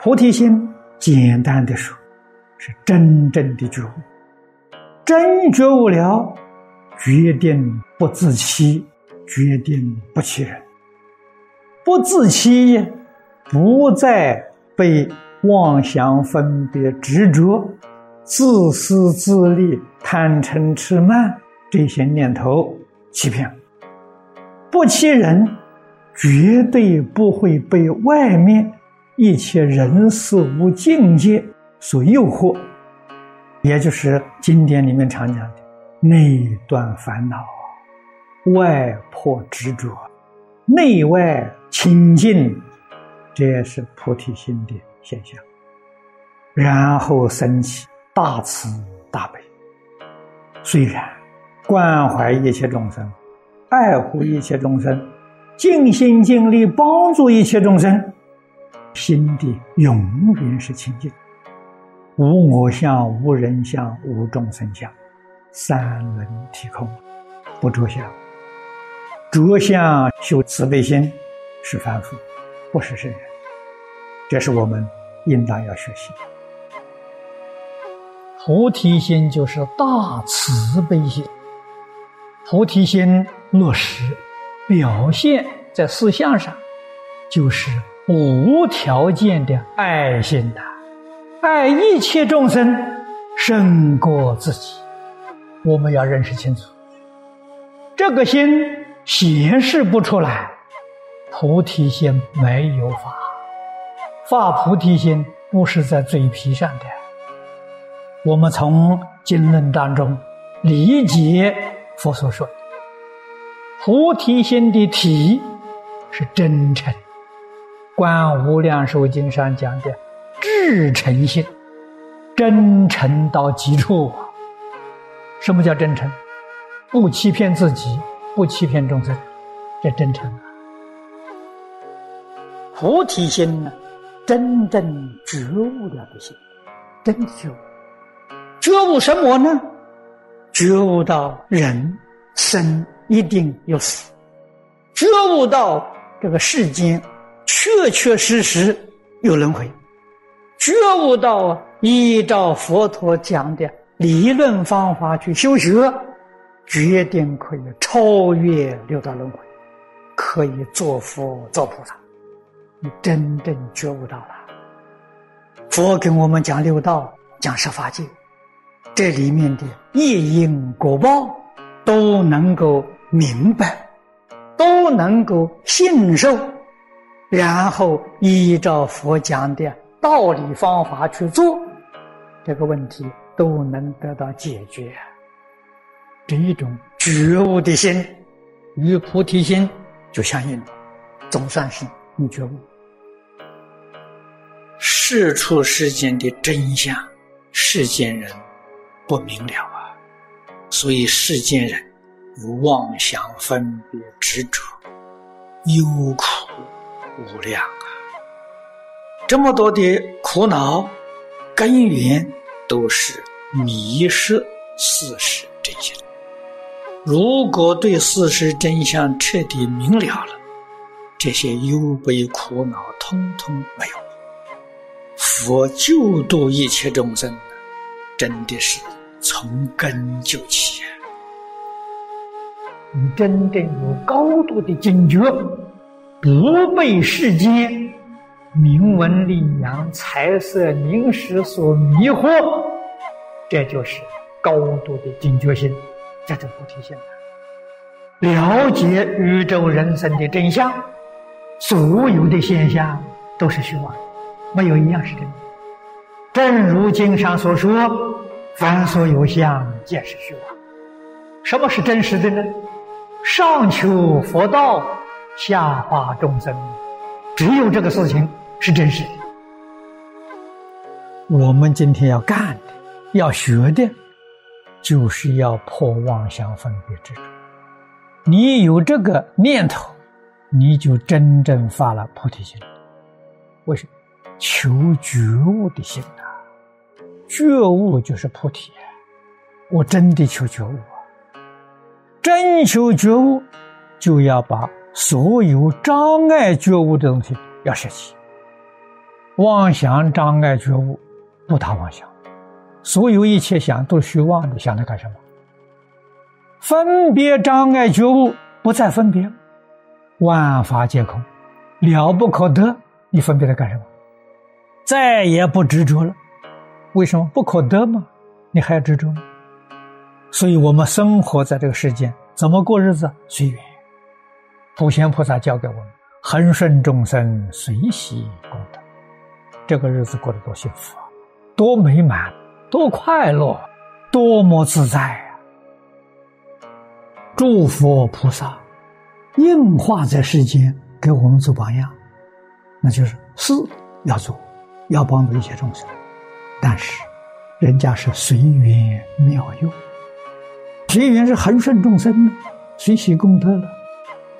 菩提心，简单的说，是真正的觉悟。真觉悟了，决定不自欺，决定不欺人，不自欺，不再被妄想、分别、执着、自私自利、贪嗔痴慢这些念头欺骗，不欺人，绝对不会被外面一切人事物境界所诱惑。也就是经典里面常讲的“内断烦恼，外破执着，内外清净”，这也是菩提心的现象。然后升起大慈大悲，虽然关怀一切众生，爱护一切众生，尽心尽力帮助一切众生，心地永远是清净。无我相，无人相，无众生相，三轮体空，不着相。着相修慈悲心是凡夫，不是圣人。这是我们应当要学习的。菩提心就是大慈悲心。菩提心落实表现在思想上，就是无条件的爱心的。爱一切众生胜过自己，我们要认识清楚。这个心显示不出来，菩提心没有法，发菩提心不是在嘴皮上的。我们从经论当中理解佛所说的菩提心的体是真诚，《观无量寿经》上讲的。至诚心，真诚到极处。什么叫真诚？不欺骗自己，不欺骗众生，这真诚啊！菩提心呢，真正觉悟了的心，真觉悟。觉悟什么呢？觉悟到人生一定有死，觉悟到这个世间确确实实有轮回。觉悟到依照佛陀讲的理论方法去修学，决定可以超越六道轮回，可以做佛做菩萨。你真正觉悟到了，佛跟我们讲六道，讲十法界，这里面的业因果报都能够明白，都能够信受，然后依照佛讲的。道理方法去做，这个问题都能得到解决。这一种觉悟的心，与菩提心就相应了，总算是你觉悟。世出世间的真相，世间人不明了啊，所以世间人有妄想、分别、执着，忧苦无量啊。这么多的苦恼，根源都是迷失事实真相。如果对事实真相彻底明了了，这些忧悲苦恼通通没有。佛救度一切众生，真的是从根救起。你真正有高度的警觉，不被世间。名闻利养、财色名食所迷惑，这就是高度的警觉心，这就菩提心了。了解宇宙人生的真相，所有的现象都是虚妄，没有一样是真的。正如经上所说：“凡所有相，皆是虚妄。”什么是真实的呢？上求佛道，下化众生。只有这个事情是真实。我们今天要干的、要学的，就是要破妄想、分别执着。你有这个念头，你就真正发了菩提心。为什么？求觉悟的心呐！觉悟就是菩提。我真的求觉悟啊！真求觉悟，就要把。所有障碍觉悟的东西要舍弃，妄想障碍觉悟，不打妄想，所有一切想都虚妄的，想它干什么？分别障碍觉悟，不再分别，万法皆空，了不可得，你分别它干什么？再也不执着了，为什么不可得吗？你还要执着吗？所以我们生活在这个世间，怎么过日子？随缘。普贤菩萨教给我们：恒顺众生，随喜功德。这个日子过得多幸福啊，多美满，多快乐，多么自在啊！诸佛菩萨应化在世间，给我们做榜样，那就是事要做，要帮助一切众生。但是，人家是随缘妙用。随缘是恒顺众生，随喜功德了；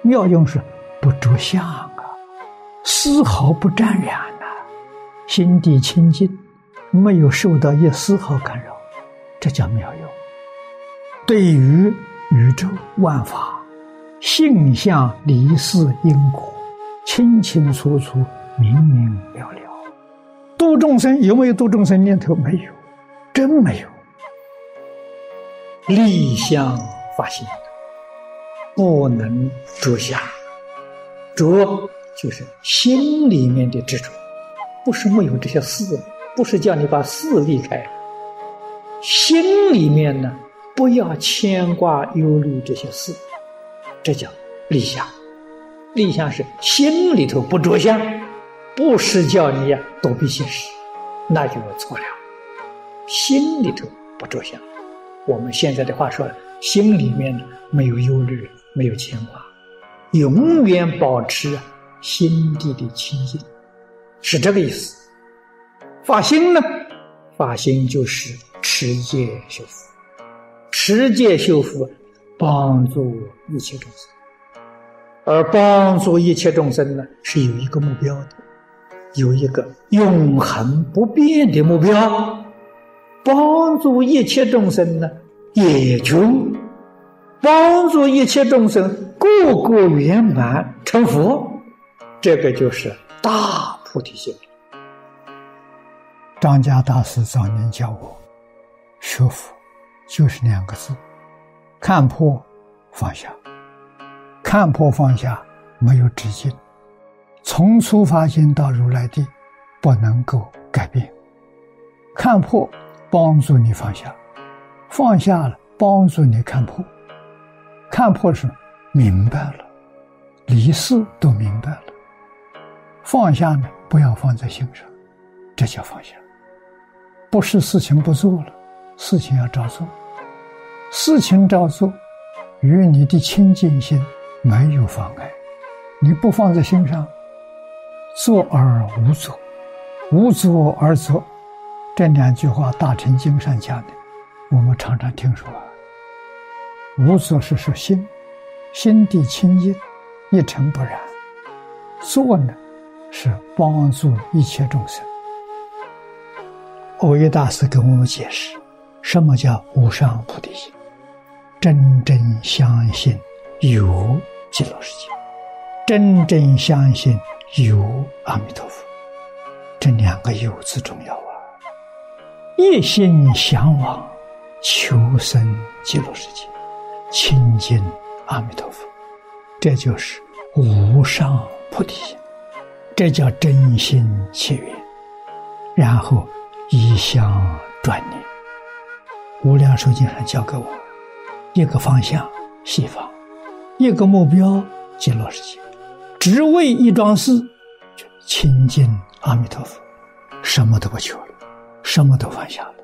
妙用是不着相啊，丝毫不沾染呐，心地清净，没有受到一丝毫干扰，这叫妙用。对于宇宙万法，性相离事因果，清清楚楚、明明了了。度众生有没有度众生念头？没有，真没有。立相发心，不能着相，着就是心里面的执着，不是没有这些事，不是叫你把事离开，心里面呢不要牵挂忧虑这些事，这叫立相。立相是心里头不着相，不是叫你呀躲避现实，那就错了，心里头不着相。我们现在的话说，心里面呢没有忧虑，没有牵挂，永远保持心地的清净，是这个意思。发心呢，发心就是持戒修福，持戒修福，帮助一切众生，而帮助一切众生呢，是有一个目标的，有一个永恒不变的目标。帮助一切众生呢，也就帮助一切众生个个圆满成佛，这个就是大菩提心。张家大师早年教我，学佛就是两个字：看破放下。看破放下没有止境，从初发心到如来地，不能够改变。看破。帮助你放下，放下了，帮助你看破，看破是明白了，离事都明白了，放下呢，不要放在心上，这叫放下。不是事情不做了，事情要照做，事情照做，与你的清净心没有妨碍，你不放在心上，做而无作，无作而作。这两句话，大乘经上讲的，我们常常听说。无所是说心，心地清净，一尘不染。做呢，是帮助一切众生。欧耶大师给我们解释，什么叫无上菩提心？真正相信有极乐世界，真正相信有阿弥陀佛。这两个“有”字重要啊。一心向往求生极乐世界，亲近阿弥陀佛，这就是无上菩提心，这叫真心切愿。然后一向转念，无量寿经上教给我一个方向西方，一个目标极乐世界，只为一桩事，亲近阿弥陀佛，什么都不求了。什么都放下了，